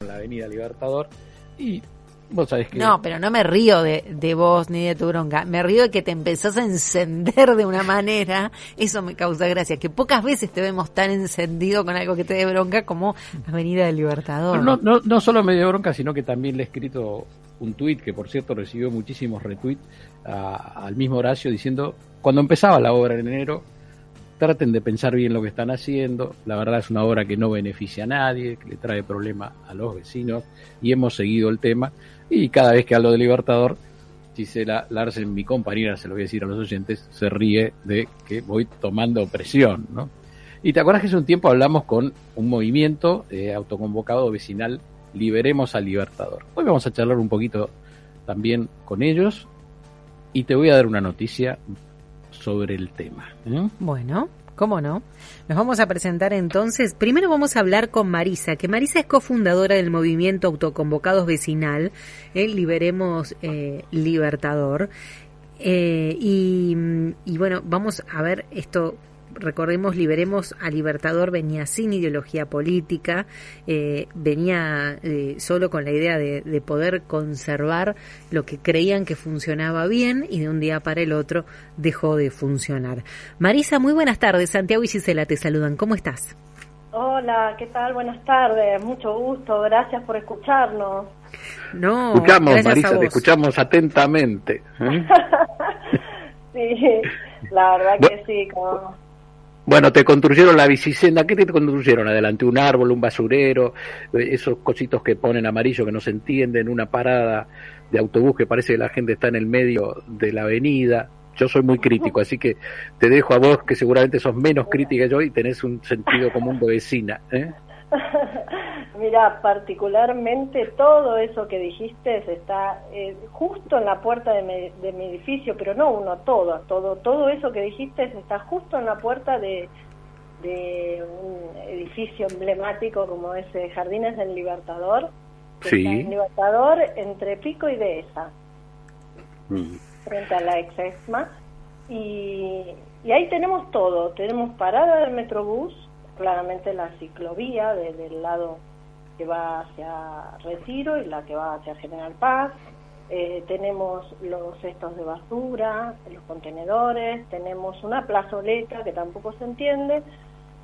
en la Avenida Libertador. Y vos sabés que... No, pero no me río de, de vos ni de tu bronca, me río de que te empezás a encender de una manera, eso me causa gracia, que pocas veces te vemos tan encendido con algo que te dé bronca como Avenida del Libertador. No, no, no solo me dio bronca, sino que también le he escrito un tuit, que por cierto recibió muchísimos retweets al mismo Horacio diciendo, cuando empezaba la obra en enero, traten de pensar bien lo que están haciendo. La verdad es una obra que no beneficia a nadie, que le trae problemas a los vecinos y hemos seguido el tema. Y cada vez que hablo de Libertador, Gisela Larsen, mi compañera, se lo voy a decir a los oyentes, se ríe de que voy tomando presión, ¿no? Y te acuerdas que hace un tiempo hablamos con un movimiento eh, autoconvocado vecinal, Liberemos al Libertador. Hoy vamos a charlar un poquito también con ellos y te voy a dar una noticia sobre el tema. ¿eh? Bueno, ¿cómo no? Nos vamos a presentar entonces. Primero vamos a hablar con Marisa, que Marisa es cofundadora del movimiento Autoconvocados Vecinal, el Liberemos eh, Libertador. Eh, y bueno, vamos a ver esto recordemos, Liberemos a Libertador venía sin ideología política, eh, venía eh, solo con la idea de, poder conservar lo que creían que funcionaba bien y de un día para el otro dejó de funcionar. Marisa, muy buenas tardes. Santiago y Gisela te saludan. ¿Cómo estás? Hola, ¿qué tal? Buenas tardes. Mucho gusto. Gracias por escucharnos. No, escuchamos, Marisa, te escuchamos atentamente. ¿eh? sí, la verdad que sí. Como bueno, te construyeron la bicicenda. ¿Qué te construyeron? Adelante un árbol, un basurero, eh, esos cositos que ponen amarillo que no se entienden, una parada de autobús que parece que la gente está en el medio de la avenida. Yo soy muy crítico, así que te dejo a vos que seguramente sos menos crítica que yo y tenés un sentido común de vecina. ¿eh? Mira, particularmente todo eso que dijiste está eh, justo en la puerta de mi, edificio, pero no uno, todo, todo, todo eso que dijiste está justo en la puerta de, un edificio emblemático como es eh, Jardines del Libertador, sí. Libertador entre Pico y Dehesa, mm. frente a la ex EXMA, y, y ahí tenemos todo, tenemos parada del Metrobús, claramente la ciclovía desde el lado que va hacia Retiro y la que va hacia General Paz. Eh, tenemos los cestos de basura, los contenedores, tenemos una plazoleta que tampoco se entiende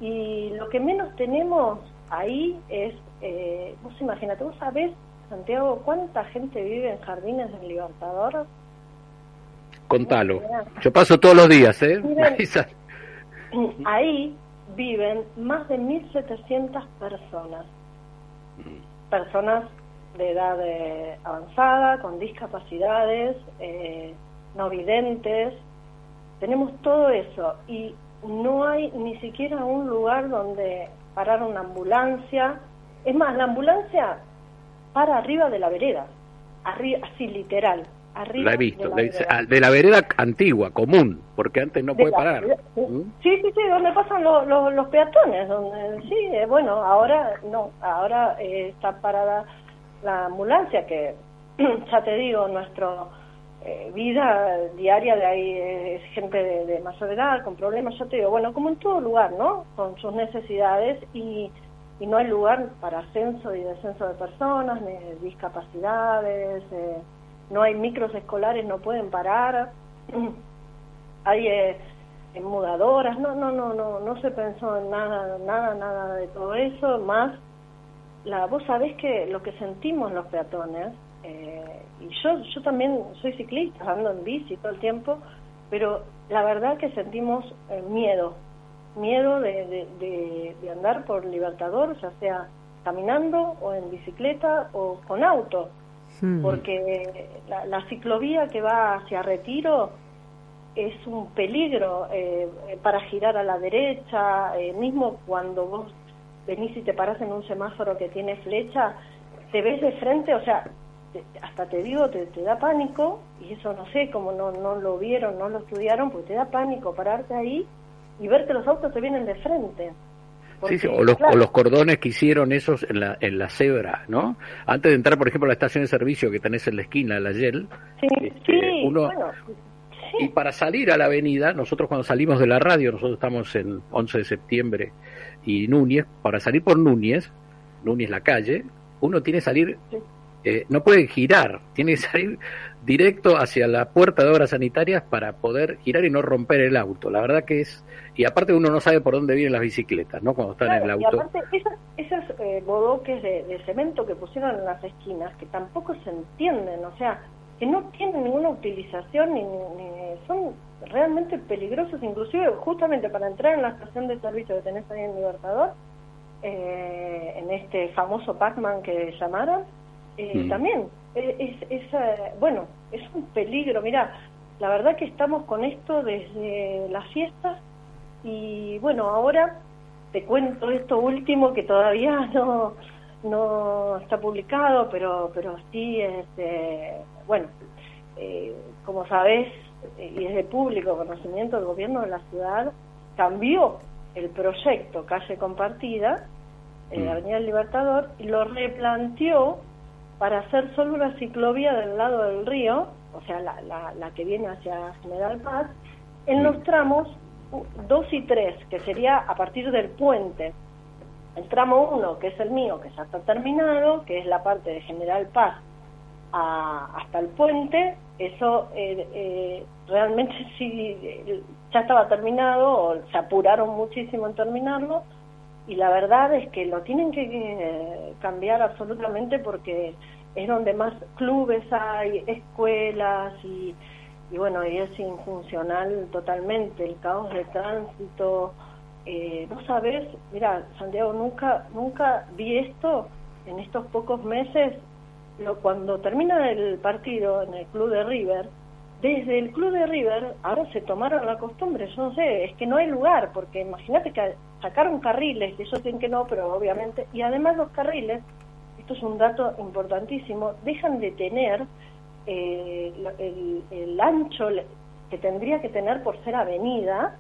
y lo que menos tenemos ahí es, eh, vos imagínate, vos sabés, Santiago, cuánta gente vive en Jardines del Libertador. Contalo. Yo paso todos los días, ¿eh? ahí viven más de 1.700 personas. Personas de edad eh, avanzada, con discapacidades, eh, no videntes. Tenemos todo eso y no hay ni siquiera un lugar donde parar una ambulancia. Es más, la ambulancia para arriba de la vereda, así literal la he visto, de la, vereda antigua, común, porque antes no puede parar. ¿Mm? Sí, sí, sí, donde pasan los, los, peatones, donde, sí, eh, bueno, ahora no, ahora eh, está parada la ambulancia, que ya te digo, nuestra eh, vida diaria de ahí es gente de, de, mayor edad, con problemas, ya te digo, bueno, como en todo lugar, ¿no? Con sus necesidades y, y no hay lugar para ascenso y descenso de personas, ni discapacidades, eh, no hay micros escolares, no pueden parar, hay eh, mudadoras, no, no, no, no, no se pensó en nada, nada, nada de todo eso, más la, vos sabés que lo que sentimos los peatones, eh, y yo, yo también soy ciclista, ando en bici todo el tiempo, pero la verdad que sentimos eh, miedo, miedo de, de, de andar por Libertador, ya sea caminando o en bicicleta o con auto Hmm. porque la, ciclovía que va hacia Retiro es un peligro eh, para girar a la derecha, eh, mismo cuando vos venís y te paras en un semáforo que tiene flecha, te ves de frente, o sea, hasta te digo, te, te, da pánico, y eso no sé cómo no, no lo vieron, no lo estudiaron, porque te da pánico pararte ahí y ver que los autos te vienen de frente. Sí, sí, o, los, o los cordones que hicieron esos en la, en la cebra, ¿no? Antes de entrar, por ejemplo, a la estación de servicio que tenés en la esquina, la Yel, sí, este, uno, bueno, y para salir a la avenida, nosotros cuando salimos de la radio, nosotros estamos en 11 de septiembre y Núñez, para salir por Núñez, Núñez la calle, uno tiene que salir, eh, no puede girar, tiene que salir directo hacia la puerta de obras sanitarias para poder girar y no romper el auto. La verdad que es, y aparte uno no sabe por dónde vienen las bicicletas, ¿no? Cuando están en el Claro, y auto. aparte esos, esos eh, bodoques de, de cemento que pusieron en las esquinas, que tampoco se entienden, o sea, que no tienen ninguna utilización ni, ni- son realmente peligrosos, inclusive justamente para entrar en la estación de servicio que tenés ahí en Libertador, eh, en este famoso Pac-Man que llamaron, eh, Mm. también eh, es, es, eh, bueno, es un peligro, mira, la verdad que estamos con esto desde las fiestas y bueno, ahora te cuento esto último que todavía no, no está publicado, pero, pero sí, este, bueno, eh, como sabes, eh, y es de público conocimiento, el gobierno de la ciudad cambió el proyecto Calle Compartida, eh, Mm. Avenida del Libertador, y lo replanteó para hacer solo una ciclovía del lado del río, o sea, la, la, la que viene hacia General Paz, en los tramos 2 y 3, que sería a partir del puente. El tramo 1, que es el mío, que ya está terminado, que es la parte de General Paz a- hasta el puente, eso eh, eh, realmente sí eh, ya estaba terminado, o se apuraron muchísimo en terminarlo, y la verdad es que lo tienen que eh, cambiar absolutamente porque es donde más clubes hay, escuelas y, y bueno, y es infuncional totalmente el caos de tránsito. Eh, Vos sabés, mira, Santiago, nunca, nunca vi esto en estos pocos meses. Lo, cuando termina el partido en el club de River, desde el club de River ahora se tomaron la costumbre, yo no sé, es que no hay lugar, porque imagínate que sacaron carriles, que ellos dicen que no, pero obviamente, y además los carriles, esto es un dato importantísimo, dejan de tener eh, el, el ancho que tendría que tener por ser avenida,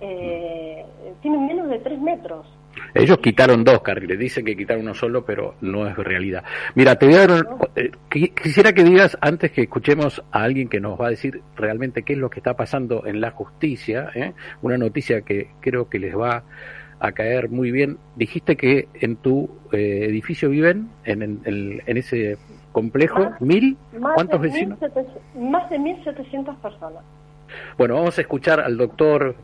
eh, tienen menos de tres metros. Ellos quitaron dos carriles, dicen que quitaron uno solo, pero no es realidad. Mira, te voy a dar un- eh, qui- quisiera que digas, antes que escuchemos a alguien que nos va a decir realmente qué es lo que está pasando en la justicia, ¿eh? una noticia que creo que les va a caer muy bien. Dijiste que en tu eh, edificio viven, en, en- en- en ese complejo, Más- mil, Más ¿cuántos vecinos? 1.700 Más de 1.700 personas. Bueno, vamos a escuchar al doctor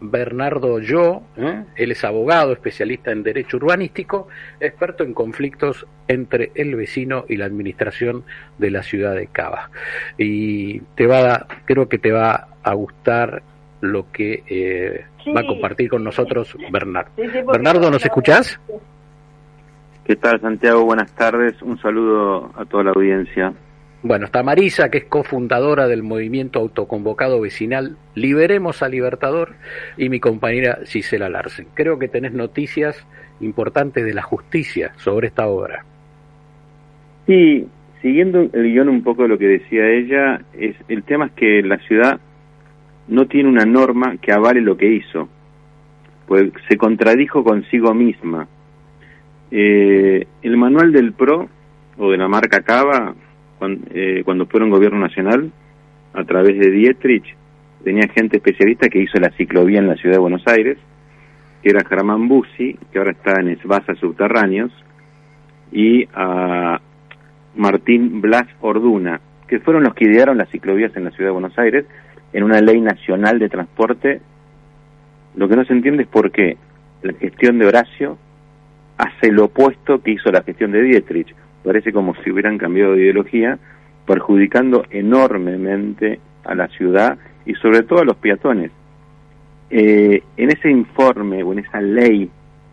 Bernardo Yo, ¿eh? él es abogado, especialista en derecho urbanístico, experto en conflictos entre el vecino y la administración de la ciudad de Cava. Y te va a, creo que te va a gustar lo que eh, Sí. va a compartir con nosotros Bernardo. Sí, sí, porque- Bernardo, ¿nos escuchás? ¿Qué tal, Santiago? Buenas tardes. Un saludo a toda la audiencia. Bueno, está Marisa, que es cofundadora del movimiento autoconvocado vecinal Liberemos a Libertador, y mi compañera Gisela Larsen. Creo que tenés noticias importantes de la justicia sobre esta obra. Sí, siguiendo el guion un poco de lo que decía ella, es el tema es que la ciudad no tiene una norma que avale lo que hizo, pues se contradijo consigo misma. Eh, el manual del PRO o de la marca Cava, cuando, eh, cuando fueron gobierno nacional, a través de Dietrich, tenía gente especialista que hizo la ciclovía en la ciudad de Buenos Aires, que era Germán Bussi, que ahora está en Esbasa Subterráneos, y a Martín Blas Orduna, que fueron los que idearon las ciclovías en la ciudad de Buenos Aires en una ley nacional de transporte. Lo que no se entiende es por qué la gestión de Horacio hace lo opuesto que hizo la gestión de Dietrich. Parece como si hubieran cambiado de ideología, perjudicando enormemente a la ciudad y sobre todo a los peatones. Eh, en ese informe o en esa ley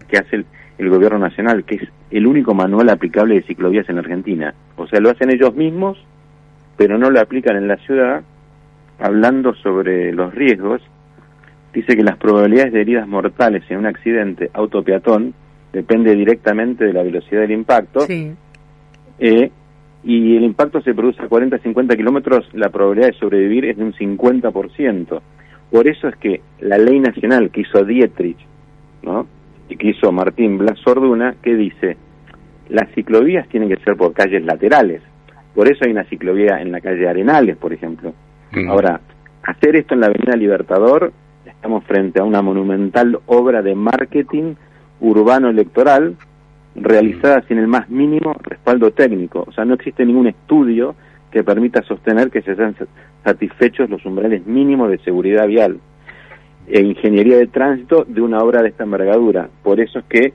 que hace el, gobierno nacional, que es el único manual aplicable de ciclovías en Argentina, o sea, lo hacen ellos mismos, pero no lo aplican en la ciudad, hablando sobre los riesgos, dice que las probabilidades de heridas mortales en un accidente autopeatón depende directamente de la velocidad del impacto Sí. Eh, y el impacto se produce a 40, 50 kilómetros, la probabilidad de sobrevivir es de un 50%. Por eso es que la ley nacional que hizo Dietrich, ¿no? y que hizo Martín Blas Orduna, que dice, las ciclovías tienen que ser por calles laterales. Por eso hay una ciclovía en la calle Arenales, por ejemplo. Ahora, hacer esto en la Avenida Libertador, estamos frente a una monumental obra de marketing urbano electoral realizada sin el más mínimo respaldo técnico. O sea, no existe ningún estudio que permita sostener que se sean satisfechos los umbrales mínimos de seguridad vial e ingeniería de tránsito de una obra de esta envergadura. Por eso es que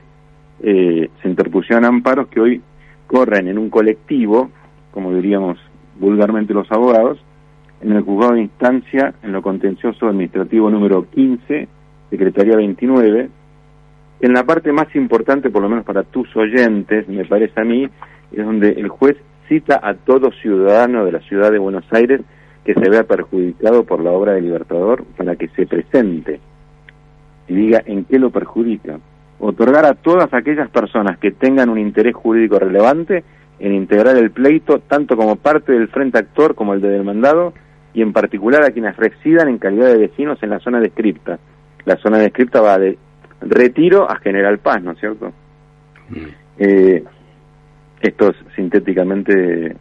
eh, se interpusieron amparos que hoy corren en un colectivo, como diríamos vulgarmente los abogados, en el juzgado de instancia en lo contencioso administrativo número 15, Secretaría 29, en la parte más importante, por lo menos para tus oyentes, me parece a mí, es donde el juez cita a todo ciudadano de la ciudad de Buenos Aires que se vea perjudicado por la obra de Libertador para que se presente y diga en qué lo perjudica. Otorgar a todas aquellas personas que tengan un interés jurídico relevante en integrar el pleito, tanto como parte del frente actor como el de demandado, y en particular a quienes residan en calidad de vecinos en la zona descripta. La zona descripta va de Retiro a General Paz, ¿no es cierto? Mm. Eh, esto es sintéticamente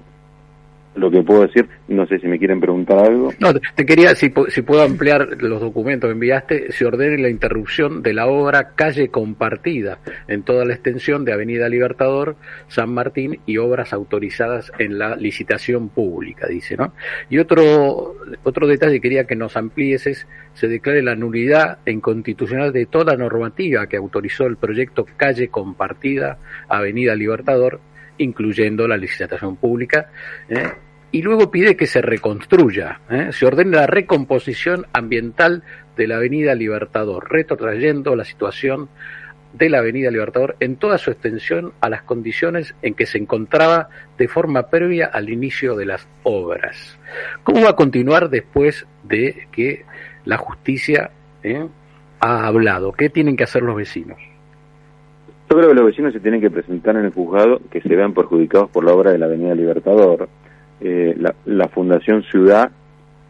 lo que puedo decir. No sé si me quieren preguntar algo. No, te quería, si, si puedo ampliar los documentos que enviaste, se ordene la interrupción de la obra Calle Compartida en toda la extensión de Avenida Libertador, San Martín y obras autorizadas en la licitación pública, dice, ¿no? Y otro, otro detalle quería que nos amplíes es, se declare la nulidad e inconstitucional de toda normativa que autorizó el proyecto Calle Compartida, Avenida Libertador, incluyendo la licitación pública, ¿eh? Y luego pide que se reconstruya, ¿eh? se ordene la recomposición ambiental de la Avenida Libertador, retrotrayendo la situación de la Avenida Libertador en toda su extensión a las condiciones en que se encontraba de forma previa al inicio de las obras. ¿Cómo va a continuar después de que la justicia ¿eh? ha hablado? ¿Qué tienen que hacer los vecinos? Yo creo que los vecinos se tienen que presentar en el juzgado que se vean perjudicados por la obra de la Avenida Libertador. Eh, la, Fundación Ciudad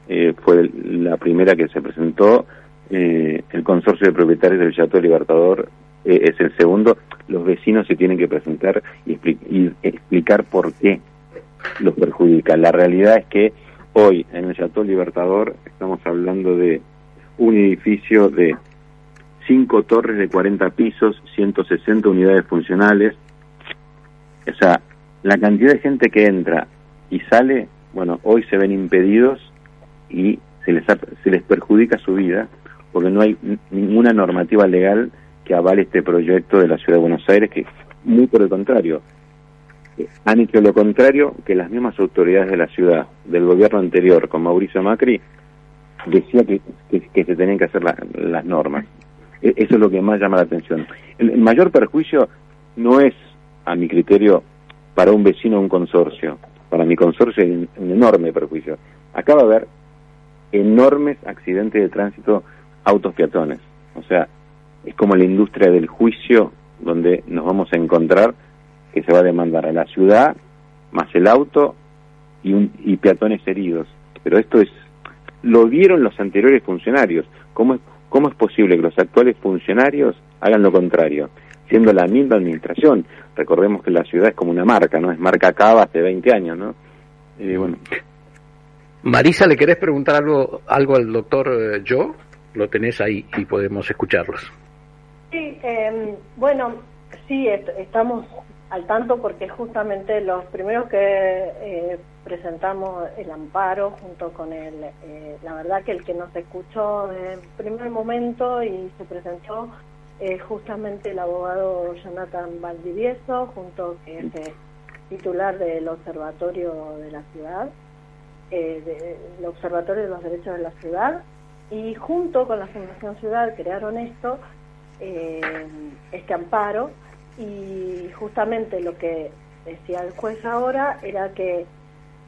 eh, fue la primera que se presentó, eh, el consorcio de propietarios del Chateau Libertador es el segundo. Los vecinos se tienen que presentar y, explicar por qué los perjudica. La realidad es que hoy en el Chateau Libertador estamos hablando de un edificio de cinco torres de 40 pisos, 160 unidades funcionales. O sea, la cantidad de gente que entra y sale, bueno, hoy se ven impedidos y se les, se les perjudica su vida porque no hay ninguna normativa legal que avale este proyecto de la Ciudad de Buenos Aires, que muy por el contrario, han hecho lo contrario que las mismas autoridades de la ciudad, del gobierno anterior, con Mauricio Macri, decía que, que, se tenían que hacer las normas. E-, eso es lo que más llama la atención. El, mayor perjuicio no es, a mi criterio, para un vecino o un consorcio. Para mi consorcio hay un, enorme perjuicio. Acaba de haber enormes accidentes de tránsito autos peatones. O sea, es como la industria del juicio donde nos vamos a encontrar que se va a demandar a la ciudad más el auto y, un, y peatones heridos. Pero esto es, lo vieron los anteriores funcionarios. ¿Cómo es, ¿Cómo es posible que los actuales funcionarios hagan lo contrario? Siendo la misma administración. Recordemos que la ciudad es como una marca, ¿no? Es marca Cava hace 20 años, ¿no? bueno. Marisa, ¿le querés preguntar algo, algo al doctor eh, Yo? Lo tenés ahí y podemos escucharlos. Sí, em, bueno, sí, estamos al tanto porque justamente los primeros que eh, presentamos el amparo junto con el, eh, la verdad que el que nos escuchó en primer momento y se presentó es justamente el abogado Jonathan Valdivieso, junto que es titular del Observatorio de la Ciudad, eh, del Observatorio de los Derechos de la Ciudad, y junto con la Fundación Ciudad crearon esto, este amparo, y justamente lo que decía el juez ahora era que,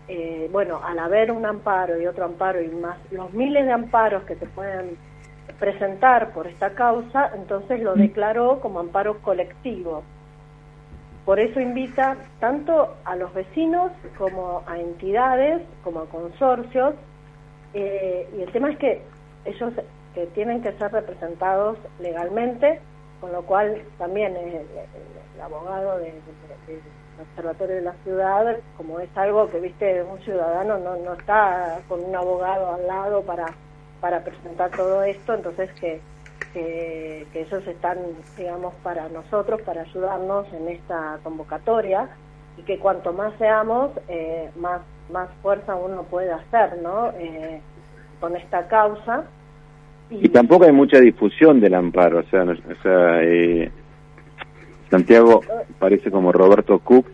eh, bueno, al haber un amparo y otro amparo y más los miles de amparos que se pueden presentar por esta causa, entonces lo declaró como amparo colectivo. por eso invita tanto a los vecinos como a entidades, como a consorcios, eh, y el tema es que ellos que tienen que ser representados legalmente, con lo cual también el, abogado del Observatorio de la Ciudad, como es algo que, viste, un ciudadano no, no está con un abogado al lado para, para presentar todo esto, entonces que que, ellos están, digamos, para nosotros, para ayudarnos en esta convocatoria y que cuanto más seamos, eh, más, más fuerza uno puede hacer, ¿no? Eh, con esta causa. Y, tampoco hay mucha difusión del amparo, o sea, o sea eh, Santiago parece como Roberto Cook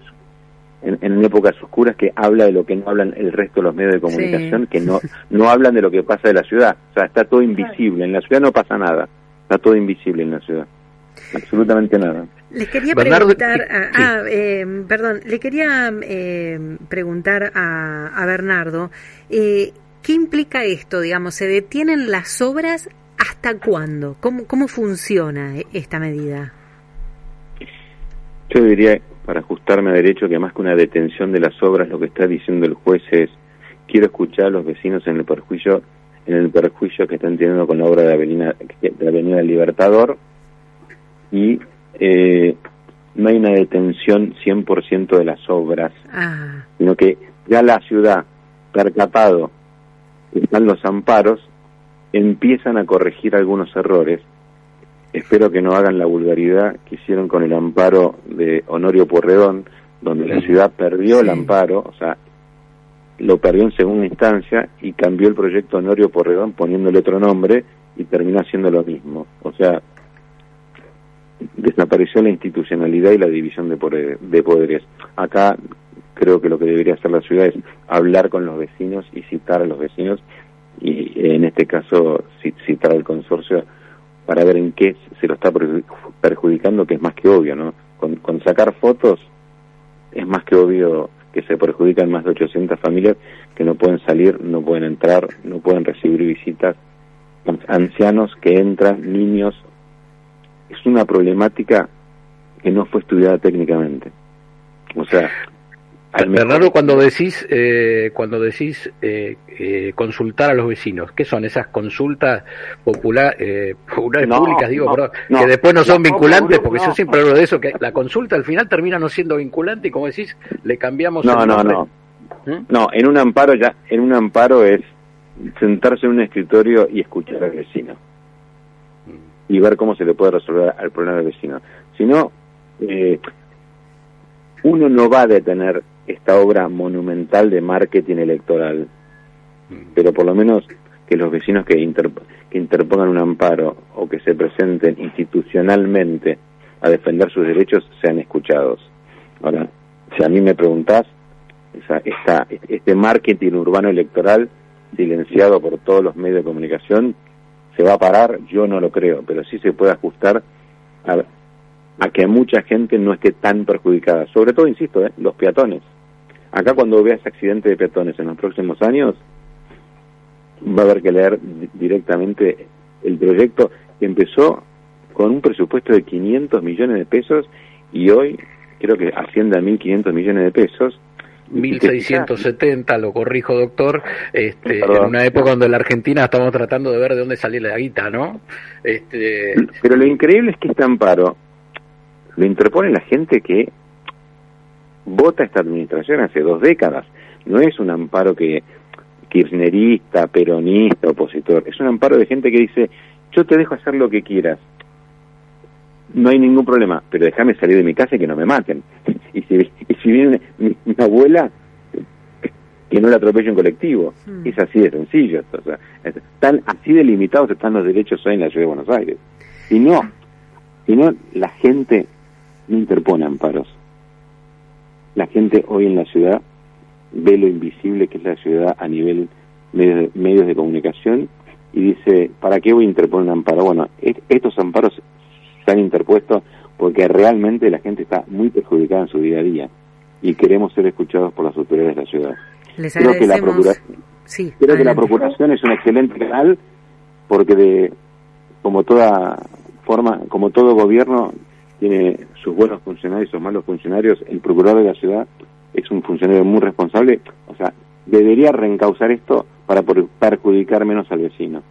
en, en, épocas oscuras que habla de lo que no hablan el resto de los medios de comunicación, que no, no hablan de lo que pasa de la ciudad. O sea, está todo invisible. En la ciudad no pasa nada. Está todo invisible en la ciudad. Absolutamente nada. Le quería preguntar, a, ah, eh, perdón, le quería eh, preguntar a, a Bernardo, eh, ¿qué implica esto? Digamos, ¿se detienen las obras hasta cuándo? ¿Cómo, cómo funciona esta medida? Yo diría, para ajustarme a derecho, que más que una detención de las obras, lo que está diciendo el juez es, quiero escuchar a los vecinos en el perjuicio en el perjuicio que están teniendo con la obra de Avenida, de Avenida Libertador y eh, no hay una detención 100% de las obras, ah. sino que ya la ciudad, percatado están los amparos, empiezan a corregir algunos errores. Espero que no hagan la vulgaridad que hicieron con el amparo de Honorio Porredón, donde la ciudad perdió el amparo, o sea, lo perdió en segunda instancia y cambió el proyecto Honorio Porredón poniéndole otro nombre y terminó haciendo lo mismo. O sea, desapareció la institucionalidad y la división de, poderes. Acá creo que lo que debería hacer la ciudad es hablar con los vecinos y citar a los vecinos y en este caso citar al consorcio para ver en qué se lo está perjudicando, que es más que obvio, ¿no? Con, con sacar fotos es más que obvio que se perjudican más de 800 familias que no pueden salir, no pueden entrar, no pueden recibir visitas, ancianos que entran, niños. Es una problemática que no fue estudiada técnicamente. O sea, Bernardo, cuando decís, eh, cuando decís eh, eh, consultar a los vecinos, ¿qué son esas consultas popular, populares públicas? Digo, que después no son vinculantes, porque yo siempre hablo de eso, que la consulta al final termina no siendo vinculante y como decís, le cambiamos. No, no, no. ¿Mm? No, en un amparo ya, en un amparo es sentarse en un escritorio y escuchar al vecino y ver cómo se le puede resolver al problema del vecino. Si no, uno no va a detener esta obra monumental de marketing electoral, pero por lo menos que los vecinos que, que interpongan un amparo o que se presenten institucionalmente a defender sus derechos sean escuchados. Ahora, si a mí me preguntás, esa, este marketing urbano electoral silenciado por todos los medios de comunicación, ¿se va a parar? Yo no lo creo, pero sí se puede ajustar a, a que mucha gente no esté tan perjudicada. Sobre todo, insisto, ¿eh? los peatones. Acá cuando veas accidente de peatones en los próximos años, va a haber que leer directamente el proyecto que empezó con un presupuesto de 500 millones de pesos y hoy creo que asciende a 1.500 millones de pesos. 1670, lo corrijo doctor, este, en una época donde en la Argentina estamos tratando de ver de dónde sale la guita, ¿no? Este... Pero lo increíble es que este amparo lo interpone la gente que vota esta administración hace dos décadas. No es un amparo que kirchnerista, peronista, opositor. Es un amparo de gente que dice, yo te dejo hacer lo que quieras. No hay ningún problema, pero déjame salir de mi casa y que no me maten. Y si, y si viene mi, abuela, que no la atropelle un colectivo. Hmm. Es así de sencillo. O sea, así delimitados están los derechos hoy en la ciudad de Buenos Aires. Si no, si no la gente no interpone amparos la gente hoy en la ciudad ve lo invisible que es la ciudad a nivel de medios de comunicación y dice, ¿para qué voy a interponer un amparo? Bueno, estos amparos se han interpuesto porque realmente la gente está muy perjudicada en su día a día y queremos ser escuchados por las autoridades de la ciudad. creo que la, creo que la procuración es un excelente canal porque de como toda forma, como todo gobierno tiene sus buenos funcionarios y sus malos funcionarios, el procurador de la ciudad es un funcionario muy responsable, o sea, debería reencauzar esto para perjudicar menos al vecino.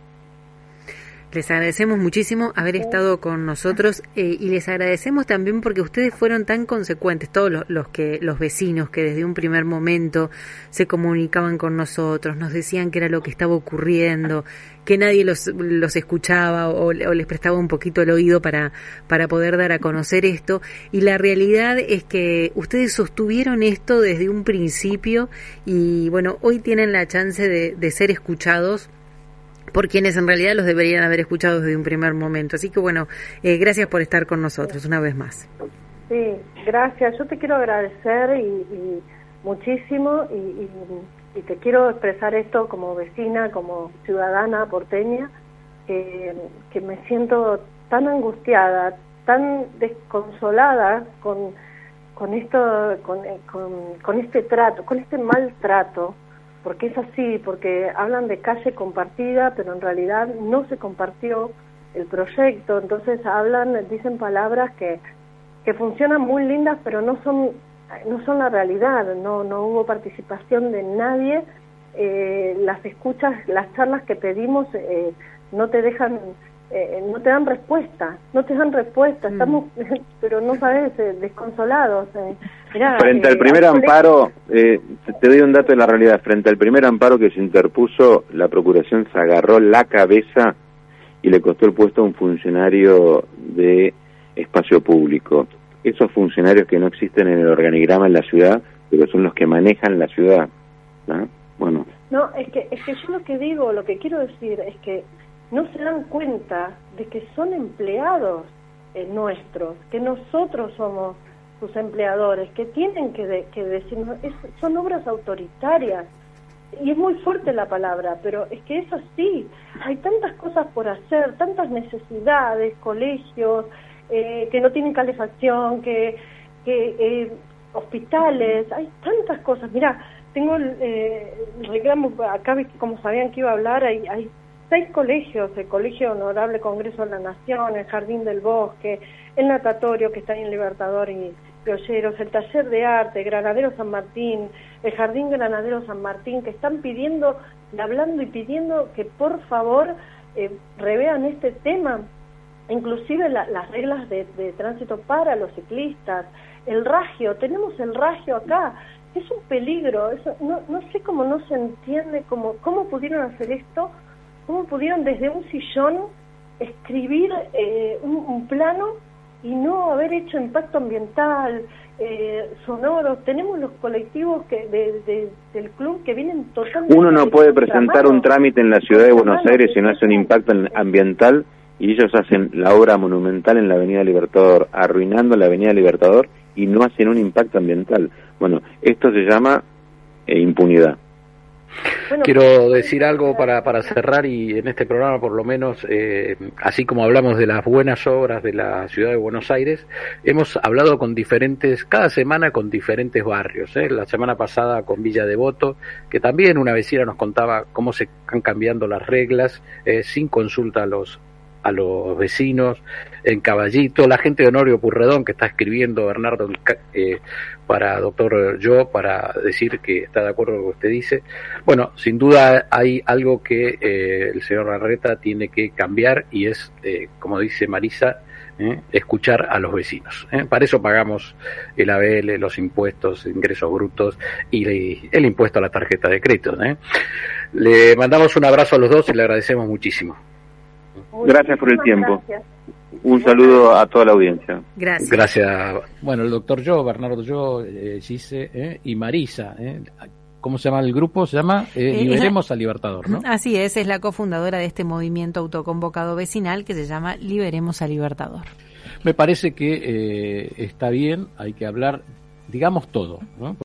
Les agradecemos muchísimo haber estado con nosotros eh, y les agradecemos también porque ustedes fueron tan consecuentes, todos los, que los vecinos que desde un primer momento se comunicaban con nosotros, nos decían que era lo que estaba ocurriendo, que nadie los, los escuchaba o, les prestaba un poquito el oído para, para poder dar a conocer esto. Y la realidad es que ustedes sostuvieron esto desde un principio y bueno, hoy tienen la chance de, de ser escuchados por quienes en realidad los deberían haber escuchado desde un primer momento. Así que bueno, eh, gracias por estar con nosotros una vez más. Sí, gracias. Yo te quiero agradecer y, muchísimo y, te quiero expresar esto como vecina, como ciudadana porteña, que me siento tan angustiada, tan desconsolada con, con esto, con, con, con este trato, con este maltrato porque es así, porque hablan de calle compartida, pero en realidad no se compartió el proyecto, entonces hablan, dicen palabras que, que funcionan muy lindas, pero no son, no son la realidad, no, no hubo participación de nadie, eh, las escuchas, las charlas que pedimos eh, no te dejan eh, no te dan respuesta, no te dan respuesta, mm. estamos, pero no sabes, eh, desconsolados. Eh. Frente al primer amparo, te doy un dato de la realidad, frente al primer amparo que se interpuso, la Procuración se agarró la cabeza y le costó el puesto a un funcionario de espacio público. Esos funcionarios que no existen en el organigrama en la ciudad, pero son los que manejan la ciudad. Bueno. No, es que, es que yo lo que digo, lo que quiero decir es que no se dan cuenta de que son empleados eh, nuestros, que nosotros somos sus empleadores, que tienen que, decirnos, son obras autoritarias. Y es muy fuerte la palabra, pero es que es así. Hay tantas cosas por hacer, tantas necesidades, colegios eh, que no tienen calefacción, que, eh, hospitales, hay tantas cosas. Mira, tengo el, reclamo, acá como sabían que iba a hablar, hay, hay seis colegios, el Colegio Honorable Congreso de la Nación, el Jardín del Bosque, el Natatorio que está en Libertador y Piolleros, el Taller de Arte, Granadero San Martín, el Jardín Granadero San Martín, que están pidiendo, hablando y pidiendo que por favor eh, revean este tema, inclusive las reglas de, tránsito para los ciclistas, el ragio, tenemos el ragio acá, es un peligro, no, no sé cómo no se entiende, cómo, cómo pudieron hacer esto cómo pudieron desde un sillón escribir eh, un, plano y no haber hecho impacto ambiental, eh, sonoro. Tenemos los colectivos que del club que vienen totalmente... Uno no puede presentar un trámite en la ciudad de Buenos Aires si no hace un impacto ambiental y ellos hacen la obra monumental en la Avenida Libertador, arruinando la Avenida Libertador y no hacen un impacto ambiental. Bueno, esto se llama eh, impunidad. Quiero decir algo para, para cerrar y en este programa por lo menos, eh, así como hablamos de las buenas obras de la ciudad de Buenos Aires, hemos hablado con diferentes, cada semana con diferentes barrios. ¿eh? La semana pasada con Villa Devoto, que también una vecina nos contaba cómo se están cambiando las reglas eh, sin consulta a los a los vecinos en Caballito, la gente de Honorio Purredón que está escribiendo Bernardo eh, para doctor Yo para decir que está de acuerdo con lo que usted dice. Bueno, sin duda hay algo que eh, el señor Larreta tiene que cambiar y es, eh, como dice Marisa, escuchar a los vecinos. Para eso pagamos el ABL, los impuestos, ingresos brutos y el impuesto a la tarjeta de crédito. Le mandamos un abrazo a los dos y le agradecemos muchísimo gracias por el tiempo. Un saludo a toda la audiencia. Gracias. Gracias. Bueno, el doctor Yo, Bernardo Yo, eh, Gise eh, y Marisa. Eh. ¿Cómo se llama el grupo? Se llama eh, Liberemos al Libertador, ¿no? Así es, es la cofundadora de este movimiento autoconvocado vecinal que se llama Liberemos al Libertador. Me parece que está bien, hay que hablar, digamos todo, ¿no?